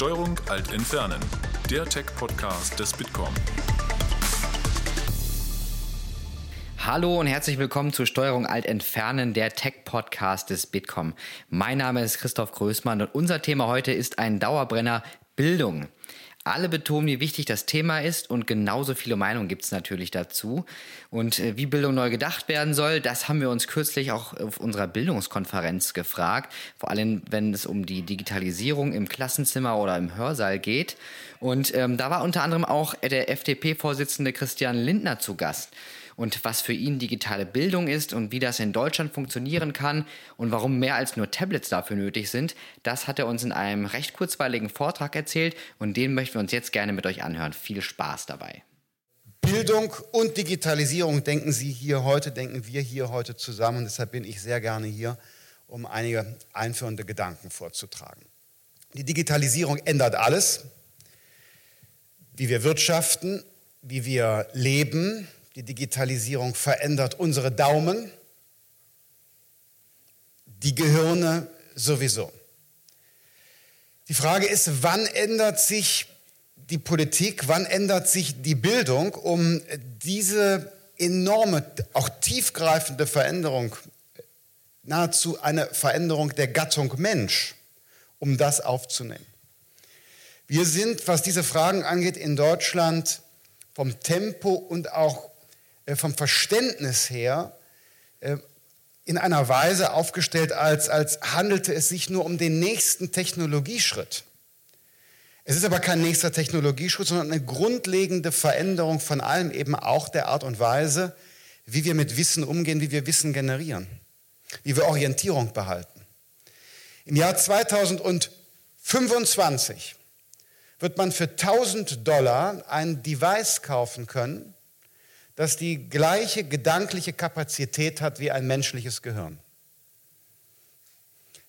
Steuerung Alt Entfernen, der Tech-Podcast des Bitkom. Hallo und herzlich willkommen zur Steuerung Alt Entfernen, der Tech-Podcast des Bitkom. Mein Name ist Christoph Größmann und unser Thema heute ist ein Dauerbrenner Bildung. Alle betonen, wie wichtig das Thema ist und genauso viele Meinungen gibt es natürlich dazu. Und äh, wie Bildung neu gedacht werden soll, das haben wir uns kürzlich auch auf unserer Bildungskonferenz gefragt. Vor allem, wenn es um die Digitalisierung im Klassenzimmer oder im Hörsaal geht. Und ähm, da war unter anderem auch der FDP-Vorsitzende Christian Lindner zu Gast und was für ihn digitale Bildung ist und wie das in Deutschland funktionieren kann und warum mehr als nur Tablets dafür nötig sind, das hat er uns in einem recht kurzweiligen Vortrag erzählt und den möchten wir uns jetzt gerne mit euch anhören. Viel Spaß dabei. Bildung und Digitalisierung denken Sie hier heute, denken wir hier heute zusammen und deshalb bin ich sehr gerne hier, um einige einführende Gedanken vorzutragen. Die Digitalisierung ändert alles, wie wir wirtschaften, wie wir leben, die Digitalisierung verändert unsere Daumen, die Gehirne sowieso. Die Frage ist, wann ändert sich die Politik, wann ändert sich die Bildung, um diese enorme, auch tiefgreifende Veränderung, nahezu eine Veränderung der Gattung Mensch, um das aufzunehmen. Wir sind, was diese Fragen angeht, in Deutschland vom Tempo und auch vom Verständnis her äh, in einer Weise aufgestellt, als, als handelte es sich nur um den nächsten Technologieschritt. Es ist aber kein nächster Technologieschritt, sondern eine grundlegende Veränderung von allem, eben auch der Art und Weise, wie wir mit Wissen umgehen, wie wir Wissen generieren, wie wir Orientierung behalten. Im Jahr 2025 wird man für 1000 Dollar ein Device kaufen können, das die gleiche gedankliche Kapazität hat wie ein menschliches Gehirn.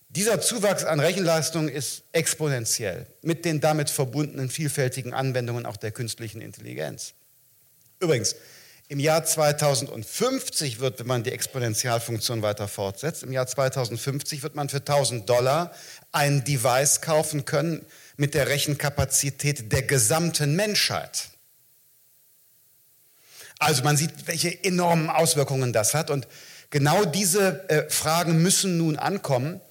Dieser Zuwachs an Rechenleistung ist exponentiell mit den damit verbundenen vielfältigen Anwendungen auch der künstlichen Intelligenz. Übrigens, im Jahr 2050 wird, wenn man die Exponentialfunktion weiter fortsetzt, im Jahr 2050 wird man für 1000 Dollar ein Device kaufen können mit der Rechenkapazität der gesamten Menschheit. Also man sieht, welche enormen Auswirkungen das hat. Und genau diese äh, Fragen müssen nun ankommen,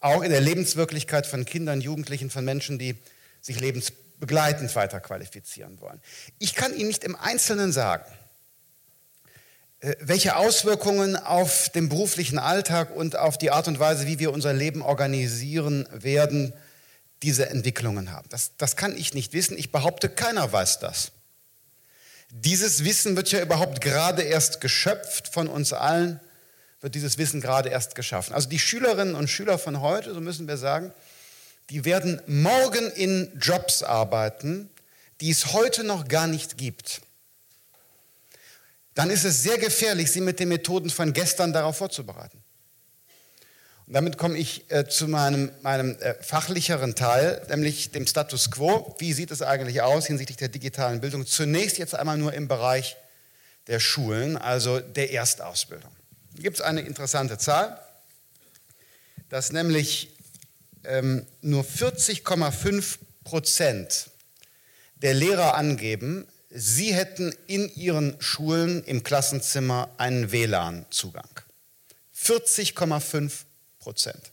auch in der Lebenswirklichkeit von Kindern, Jugendlichen, von Menschen, die sich lebensbegleitend weiter qualifizieren wollen. Ich kann Ihnen nicht im Einzelnen sagen, äh, welche Auswirkungen auf den beruflichen Alltag und auf die Art und Weise, wie wir unser Leben organisieren werden, diese Entwicklungen haben. Das, das kann ich nicht wissen. Ich behaupte, keiner weiß das. Dieses Wissen wird ja überhaupt gerade erst geschöpft von uns allen, wird dieses Wissen gerade erst geschaffen. Also die Schülerinnen und Schüler von heute, so müssen wir sagen, die werden morgen in Jobs arbeiten, die es heute noch gar nicht gibt. Dann ist es sehr gefährlich, sie mit den Methoden von gestern darauf vorzubereiten. Und damit komme ich äh, zu meinem, meinem äh, fachlicheren Teil, nämlich dem Status quo. Wie sieht es eigentlich aus hinsichtlich der digitalen Bildung? Zunächst jetzt einmal nur im Bereich der Schulen, also der Erstausbildung. Hier gibt es eine interessante Zahl, dass nämlich ähm, nur 40,5 Prozent der Lehrer angeben, sie hätten in ihren Schulen im Klassenzimmer einen WLAN-Zugang. 40,5 Prozent.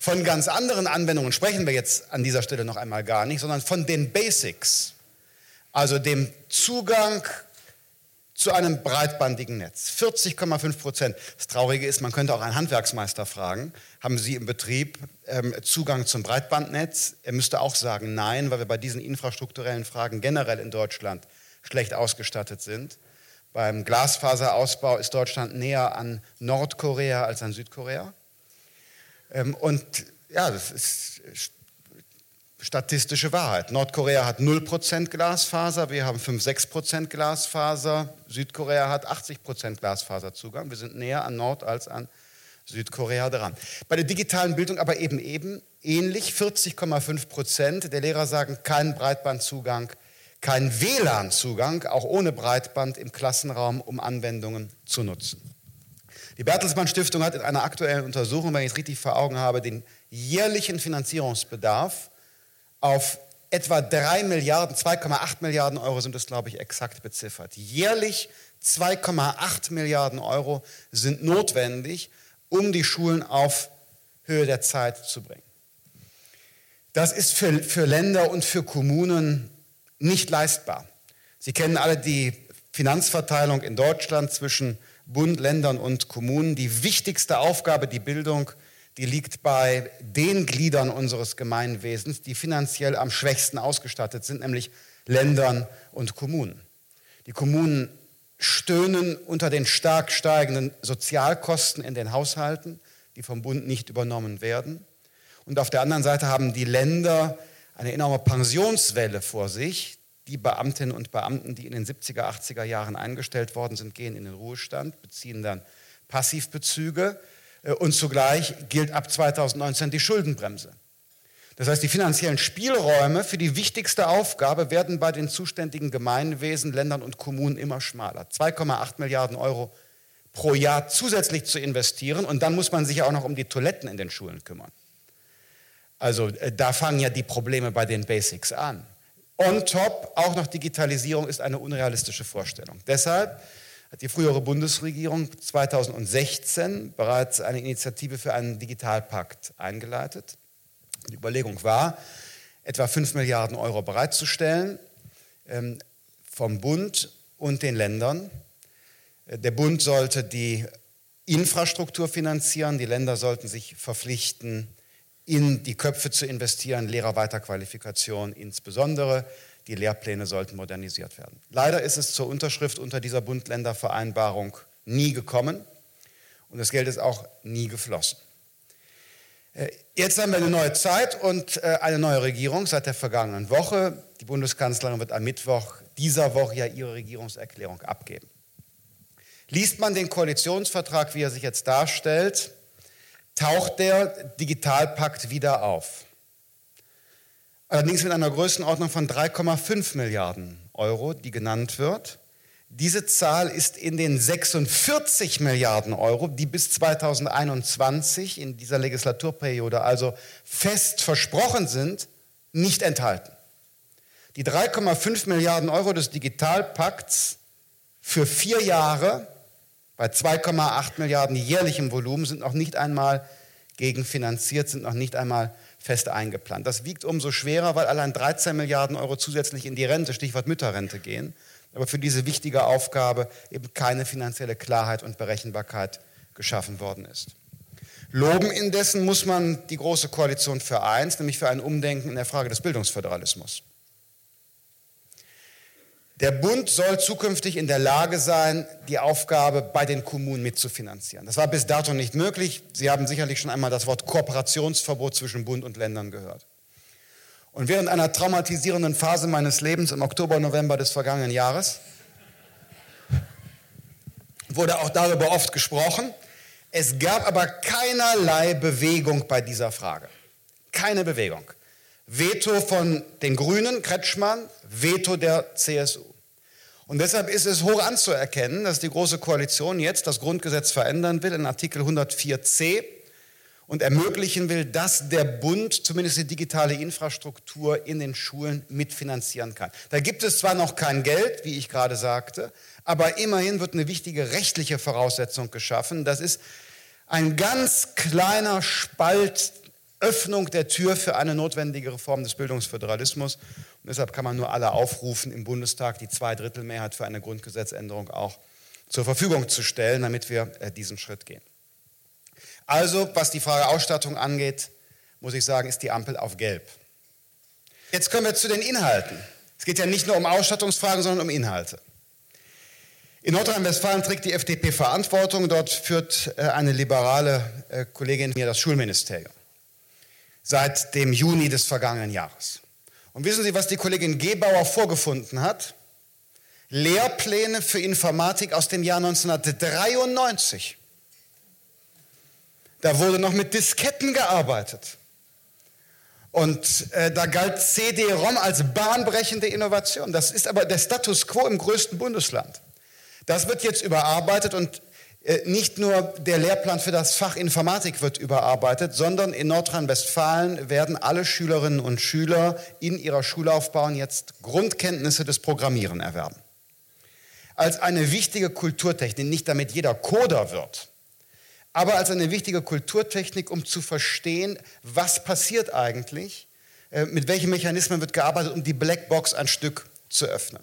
Von ganz anderen Anwendungen sprechen wir jetzt an dieser Stelle noch einmal gar nicht, sondern von den Basics, also dem Zugang zu einem breitbandigen Netz. 40,5 Prozent. Das Traurige ist, man könnte auch einen Handwerksmeister fragen, haben Sie im Betrieb ähm, Zugang zum Breitbandnetz? Er müsste auch sagen, nein, weil wir bei diesen infrastrukturellen Fragen generell in Deutschland schlecht ausgestattet sind. Beim Glasfaserausbau ist Deutschland näher an Nordkorea als an Südkorea. Ähm, und ja, das ist statistische Wahrheit. Nordkorea hat 0% Glasfaser, wir haben 5, 6% Glasfaser, Südkorea hat 80% Glasfaserzugang. Wir sind näher an Nord als an Südkorea dran. Bei der digitalen Bildung aber eben eben ähnlich, 40,5% der Lehrer sagen keinen Breitbandzugang, keinen WLAN-Zugang, auch ohne Breitband im Klassenraum, um Anwendungen zu nutzen. Die Bertelsmann Stiftung hat in einer aktuellen Untersuchung, wenn ich es richtig vor Augen habe, den jährlichen Finanzierungsbedarf auf etwa 3 Milliarden, 2,8 Milliarden Euro sind es, glaube ich, exakt beziffert. Jährlich 2,8 Milliarden Euro sind notwendig, um die Schulen auf Höhe der Zeit zu bringen. Das ist für, für Länder und für Kommunen nicht leistbar. Sie kennen alle die Finanzverteilung in Deutschland zwischen Bund, Ländern und Kommunen. Die wichtigste Aufgabe, die Bildung, die liegt bei den Gliedern unseres Gemeinwesens, die finanziell am schwächsten ausgestattet sind, nämlich Ländern und Kommunen. Die Kommunen stöhnen unter den stark steigenden Sozialkosten in den Haushalten, die vom Bund nicht übernommen werden. Und auf der anderen Seite haben die Länder eine enorme Pensionswelle vor sich. Die Beamtinnen und Beamten, die in den 70er, 80er Jahren eingestellt worden sind, gehen in den Ruhestand, beziehen dann Passivbezüge äh, und zugleich gilt ab 2019 die Schuldenbremse. Das heißt, die finanziellen Spielräume für die wichtigste Aufgabe werden bei den zuständigen Gemeinwesen, Ländern und Kommunen immer schmaler. 2,8 Milliarden Euro pro Jahr zusätzlich zu investieren und dann muss man sich auch noch um die Toiletten in den Schulen kümmern. Also äh, da fangen ja die Probleme bei den Basics an. On top auch noch Digitalisierung ist eine unrealistische Vorstellung. Deshalb hat die frühere Bundesregierung 2016 bereits eine Initiative für einen Digitalpakt eingeleitet. Die Überlegung war, etwa 5 Milliarden Euro bereitzustellen ähm, vom Bund und den Ländern. Äh, der Bund sollte die Infrastruktur finanzieren, die Länder sollten sich verpflichten, in die Köpfe zu investieren, Lehrerweiterqualifikation insbesondere. Die Lehrpläne sollten modernisiert werden. Leider ist es zur Unterschrift unter dieser Bund-Länder-Vereinbarung nie gekommen und das Geld ist auch nie geflossen. Äh, jetzt haben wir eine neue Zeit und äh, eine neue Regierung seit der vergangenen Woche. Die Bundeskanzlerin wird am Mittwoch dieser Woche ja ihre Regierungserklärung abgeben. Liest man den Koalitionsvertrag, wie er sich jetzt darstellt, taucht der Digitalpakt wieder auf. Allerdings mit einer Größenordnung von 3,5 Milliarden Euro, die genannt wird. Diese Zahl ist in den 46 Milliarden Euro, die bis 2021 in dieser Legislaturperiode also fest versprochen sind, nicht enthalten. Die 3,5 Milliarden Euro des Digitalpakts für vier Jahre bei 2,8 Milliarden jährlichem Volumen sind noch nicht einmal gegenfinanziert, sind noch nicht einmal fest eingeplant. Das wiegt umso schwerer, weil allein 13 Milliarden Euro zusätzlich in die Rente, Stichwort Mütterrente, gehen, aber für diese wichtige Aufgabe eben keine finanzielle Klarheit und Berechenbarkeit geschaffen worden ist. Loben indessen muss man die Große Koalition für eins, nämlich für ein Umdenken in der Frage des Bildungsföderalismus. Der Bund soll zukünftig in der Lage sein, die Aufgabe bei den Kommunen mitzufinanzieren. Das war bis dato nicht möglich. Sie haben sicherlich schon einmal das Wort Kooperationsverbot zwischen Bund und Ländern gehört. Und während einer traumatisierenden Phase meines Lebens im Oktober, November des vergangenen Jahres wurde auch darüber oft gesprochen. Es gab aber keinerlei Bewegung bei dieser Frage. Keine Bewegung. Veto von den Grünen, Kretschmann, Veto der CSU. Und deshalb ist es hoch anzuerkennen, dass die Große Koalition jetzt das Grundgesetz verändern will in Artikel 104c und ermöglichen will, dass der Bund zumindest die digitale Infrastruktur in den Schulen mitfinanzieren kann. Da gibt es zwar noch kein Geld, wie ich gerade sagte, aber immerhin wird eine wichtige rechtliche Voraussetzung geschaffen. Das ist ein ganz kleiner Spalt Öffnung der Tür für eine notwendige Reform des Bildungsföderalismus. Und deshalb kann man nur alle aufrufen, im Bundestag die Zweidrittelmehrheit für eine Grundgesetzänderung auch zur Verfügung zu stellen, damit wir äh, diesen Schritt gehen. Also, was die Frage Ausstattung angeht, muss ich sagen, ist die Ampel auf Gelb. Jetzt kommen wir zu den Inhalten. Es geht ja nicht nur um Ausstattungsfragen, sondern um Inhalte. In Nordrhein-Westfalen trägt die FDP Verantwortung. Dort führt äh, eine liberale äh, Kollegin mir das Schulministerium seit dem Juni des vergangenen Jahres. Und wissen Sie, was die Kollegin Gebauer vorgefunden hat? Lehrpläne für Informatik aus dem Jahr 1993. Da wurde noch mit Disketten gearbeitet. Und äh, da galt CD-ROM als bahnbrechende Innovation. Das ist aber der Status quo im größten Bundesland. Das wird jetzt überarbeitet und nicht nur der Lehrplan für das Fach Informatik wird überarbeitet, sondern in Nordrhein-Westfalen werden alle Schülerinnen und Schüler in ihrer Schullaufbahn jetzt Grundkenntnisse des Programmieren erwerben. Als eine wichtige Kulturtechnik, nicht damit jeder Coder wird, aber als eine wichtige Kulturtechnik, um zu verstehen, was passiert eigentlich, äh, mit welchen Mechanismen wird gearbeitet, um die Blackbox ein Stück zu öffnen.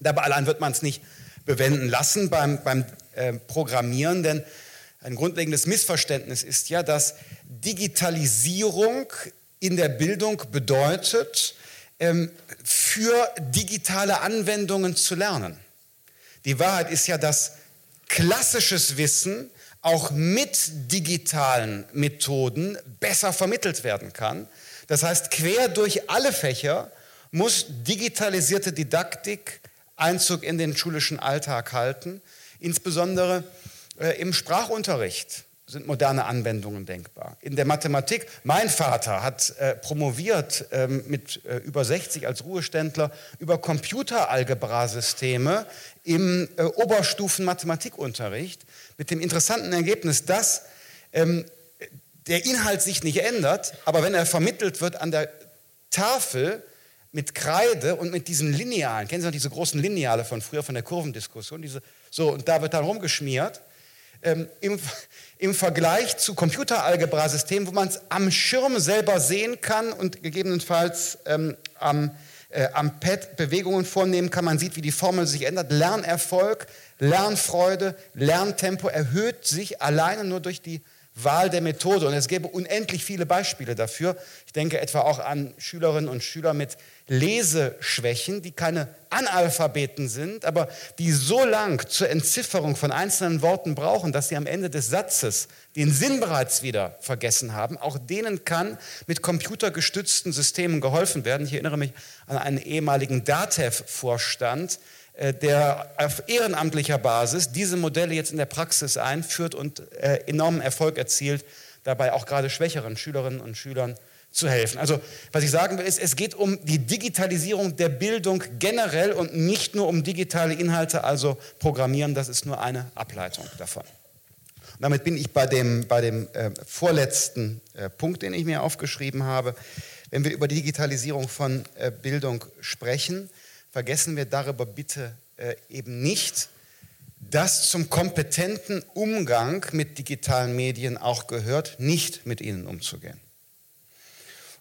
Dabei allein wird man es nicht bewenden lassen beim, beim äh, Programmieren, denn ein grundlegendes Missverständnis ist ja, dass Digitalisierung in der Bildung bedeutet, ähm, für digitale Anwendungen zu lernen. Die Wahrheit ist ja, dass klassisches Wissen auch mit digitalen Methoden besser vermittelt werden kann. Das heißt, quer durch alle Fächer muss digitalisierte Didaktik Einzug in den schulischen Alltag halten. Insbesondere äh, im Sprachunterricht sind moderne Anwendungen denkbar. In der Mathematik, mein Vater hat äh, promoviert ähm, mit äh, über 60 als Ruheständler über Computeralgebrasysteme im äh, Oberstufen-Mathematikunterricht mit dem interessanten Ergebnis, dass ähm, der Inhalt sich nicht ändert, aber wenn er vermittelt wird an der Tafel, mit Kreide und mit diesen Linealen, kennen Sie noch diese großen Lineale von früher, von der Kurvendiskussion, diese, so, und da wird dann rumgeschmiert, ähm, im, im Vergleich zu Computeralgebra-Systemen, wo man es am Schirm selber sehen kann und gegebenenfalls ähm, am, äh, am Pad Bewegungen vornehmen kann, man sieht, wie die Formel sich ändert, Lernerfolg, Lernfreude, Lerntempo erhöht sich alleine nur durch die Wahl der Methode. Und es gäbe unendlich viele Beispiele dafür. Ich denke etwa auch an Schülerinnen und Schüler mit Leseschwächen, die keine Analphabeten sind, aber die so lang zur Entzifferung von einzelnen Worten brauchen, dass sie am Ende des Satzes den Sinn bereits wieder vergessen haben. Auch denen kann mit computergestützten Systemen geholfen werden. Ich erinnere mich an einen ehemaligen DATEV-Vorstand, der auf ehrenamtlicher Basis diese Modelle jetzt in der Praxis einführt und äh, enormen Erfolg erzielt, dabei auch gerade schwächeren Schülerinnen und Schülern zu helfen. Also was ich sagen will, ist, es geht um die Digitalisierung der Bildung generell und nicht nur um digitale Inhalte, also Programmieren, das ist nur eine Ableitung davon. Und damit bin ich bei dem, bei dem äh, vorletzten äh, Punkt, den ich mir aufgeschrieben habe. Wenn wir über die Digitalisierung von äh, Bildung sprechen, vergessen wir darüber bitte äh, eben nicht, dass zum kompetenten Umgang mit digitalen Medien auch gehört, nicht mit ihnen umzugehen.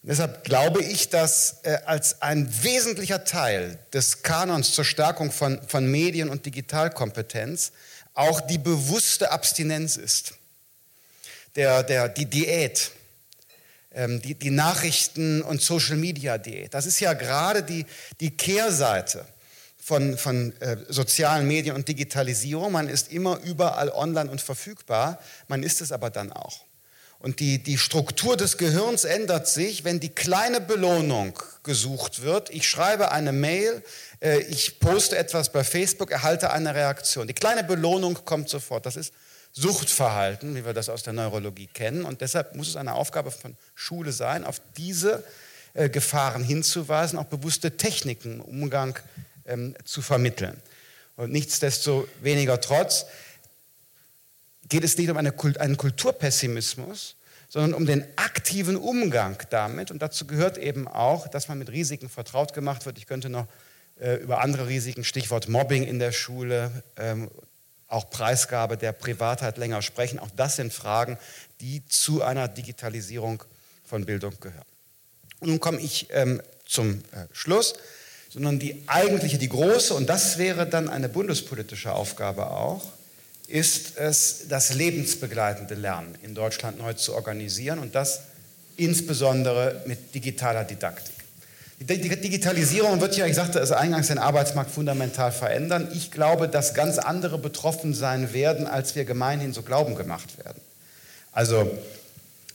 Und deshalb glaube ich, dass äh, als ein wesentlicher Teil des Kanons zur Stärkung von, von Medien- und Digitalkompetenz auch die bewusste Abstinenz ist. Der, der, die Diät, die, die Nachrichten- und Social-Media-Diät. Das ist ja gerade die, die Kehrseite von, von äh, sozialen Medien und Digitalisierung. Man ist immer überall online und verfügbar, man ist es aber dann auch. Und die, die Struktur des Gehirns ändert sich, wenn die kleine Belohnung gesucht wird. Ich schreibe eine Mail, äh, ich poste etwas bei Facebook, erhalte eine Reaktion. Die kleine Belohnung kommt sofort. Das ist Suchtverhalten, wie wir das aus der Neurologie kennen. Und deshalb muss es eine Aufgabe von Schule sein, auf diese äh, Gefahren hinzuweisen, auch bewusste Techniken im Umgang ähm, zu vermitteln. Und nichtsdestoweniger trotz geht es nicht um eine, einen Kulturpessimismus, sondern um den aktiven Umgang damit. Und dazu gehört eben auch, dass man mit Risiken vertraut gemacht wird. Ich könnte noch äh, über andere Risiken, Stichwort Mobbing in der Schule, ähm, auch Preisgabe der Privatheit länger sprechen. Auch das sind Fragen, die zu einer Digitalisierung von Bildung gehören. Und nun komme ich ähm, zum äh, Schluss, sondern die eigentliche, die große, und das wäre dann eine bundespolitische Aufgabe auch, ist es, das lebensbegleitende Lernen in Deutschland neu zu organisieren und das insbesondere mit digitaler Didaktik. Die Digitalisierung wird ja, ich sagte es eingangs, den Arbeitsmarkt fundamental verändern. Ich glaube, dass ganz andere betroffen sein werden, als wir gemeinhin so glauben gemacht werden. Also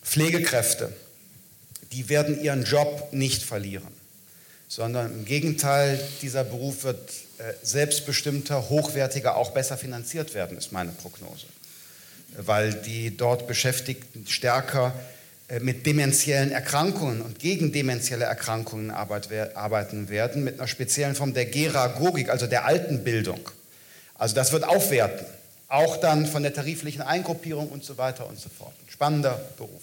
Pflegekräfte, die werden ihren Job nicht verlieren, sondern im Gegenteil, dieser Beruf wird äh, selbstbestimmter, hochwertiger, auch besser finanziert werden, ist meine Prognose. Weil die dort Beschäftigten stärker mit dementiellen Erkrankungen und gegen dementielle Erkrankungen arbeiten werden, mit einer speziellen Form der Geragogik, also der Altenbildung. Also das wird aufwerten. Auch dann von der tariflichen Eingruppierung und so weiter und so fort. Ein spannender Beruf.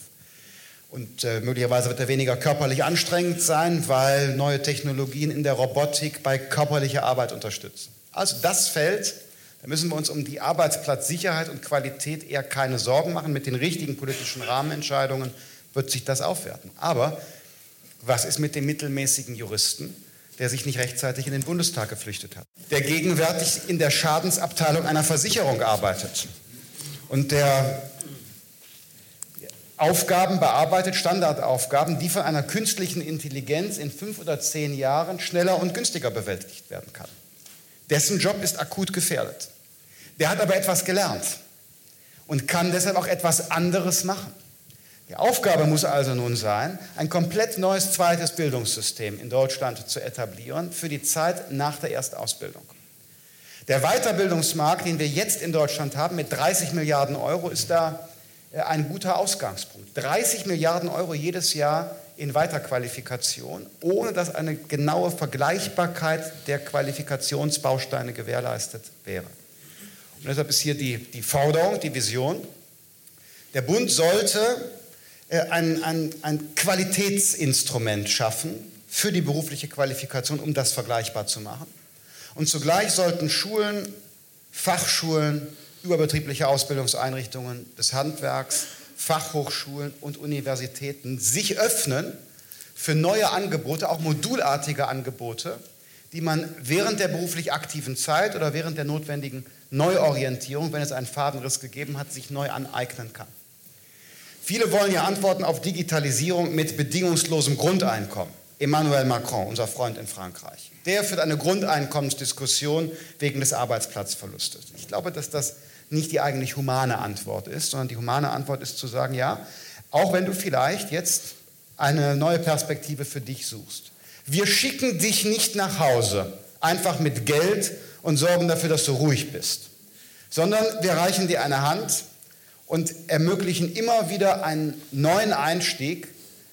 Und äh, möglicherweise wird er weniger körperlich anstrengend sein, weil neue Technologien in der Robotik bei körperlicher Arbeit unterstützen. Also das Feld, da müssen wir uns um die Arbeitsplatzsicherheit und Qualität eher keine Sorgen machen. Mit den richtigen politischen Rahmenentscheidungen wird sich das aufwerten. Aber was ist mit dem mittelmäßigen Juristen, der sich nicht rechtzeitig in den Bundestag geflüchtet hat? Der gegenwärtig in der Schadensabteilung einer Versicherung arbeitet und der Aufgaben bearbeitet, Standardaufgaben, die von einer künstlichen Intelligenz in fünf oder zehn Jahren schneller und günstiger bewältigt werden kann. Dessen Job ist akut gefährdet. Der hat aber etwas gelernt und kann deshalb auch etwas anderes machen. Die Aufgabe muss also nun sein, ein komplett neues zweites Bildungssystem in Deutschland zu etablieren für die Zeit nach der Erstausbildung. Der Weiterbildungsmarkt, den wir jetzt in Deutschland haben, mit 30 Milliarden Euro, ist da äh, ein guter Ausgangspunkt. 30 Milliarden Euro jedes Jahr in Weiterqualifikation, ohne dass eine genaue Vergleichbarkeit der Qualifikationsbausteine gewährleistet wäre. Und deshalb ist hier die, die Forderung, die Vision. Der Bund sollte ein, ein, ein Qualitätsinstrument schaffen für die berufliche Qualifikation, um das vergleichbar zu machen. Und zugleich sollten Schulen, Fachschulen, überbetriebliche Ausbildungseinrichtungen des Handwerks, Fachhochschulen und Universitäten sich öffnen für neue Angebote, auch modulartige Angebote, die man während der beruflich aktiven Zeit oder während der notwendigen Neuorientierung, wenn es einen Fadenriss gegeben hat, sich neu aneignen kann. Viele wollen ja Antworten auf Digitalisierung mit bedingungslosem Grundeinkommen. Emmanuel Macron, unser Freund in Frankreich, der führt eine Grundeinkommensdiskussion wegen des Arbeitsplatzverlustes. Ich glaube, dass das nicht die eigentlich humane Antwort ist, sondern die humane Antwort ist zu sagen, ja, auch wenn du vielleicht jetzt eine neue Perspektive für dich suchst. Wir schicken dich nicht nach Hause, einfach mit Geld und sorgen dafür, dass du ruhig bist, sondern wir reichen dir eine Hand und ermöglichen immer wieder einen neuen Einstieg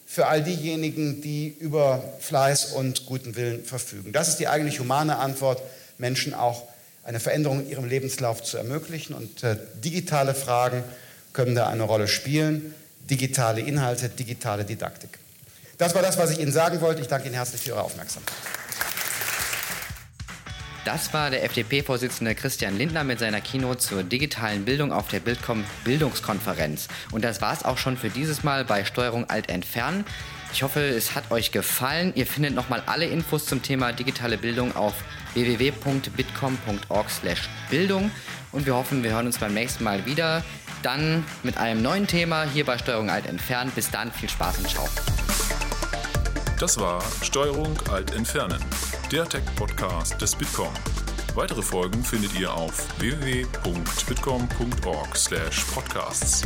für all diejenigen, die über Fleiß und guten Willen verfügen. Das ist die eigentlich humane Antwort, Menschen auch eine Veränderung in ihrem Lebenslauf zu ermöglichen. Und äh, digitale Fragen können da eine Rolle spielen. Digitale Inhalte, digitale Didaktik. Das war das, was ich Ihnen sagen wollte. Ich danke Ihnen herzlich für Ihre Aufmerksamkeit. Das war der FDP-Vorsitzende Christian Lindner mit seiner Keynote zur digitalen Bildung auf der Bildcom Bildungskonferenz. Und das war es auch schon für dieses Mal bei Steuerung Alt Entfernen. Ich hoffe, es hat euch gefallen. Ihr findet nochmal alle Infos zum Thema digitale Bildung auf www.bitcom.org/bildung und wir hoffen, wir hören uns beim nächsten Mal wieder. Dann mit einem neuen Thema hier bei Steuerung Alt Entfernen. Bis dann, viel Spaß und ciao. Das war Steuerung Alt Entfernen, der Tech-Podcast des Bitkom. Weitere Folgen findet ihr auf www.bitkom.org/podcasts.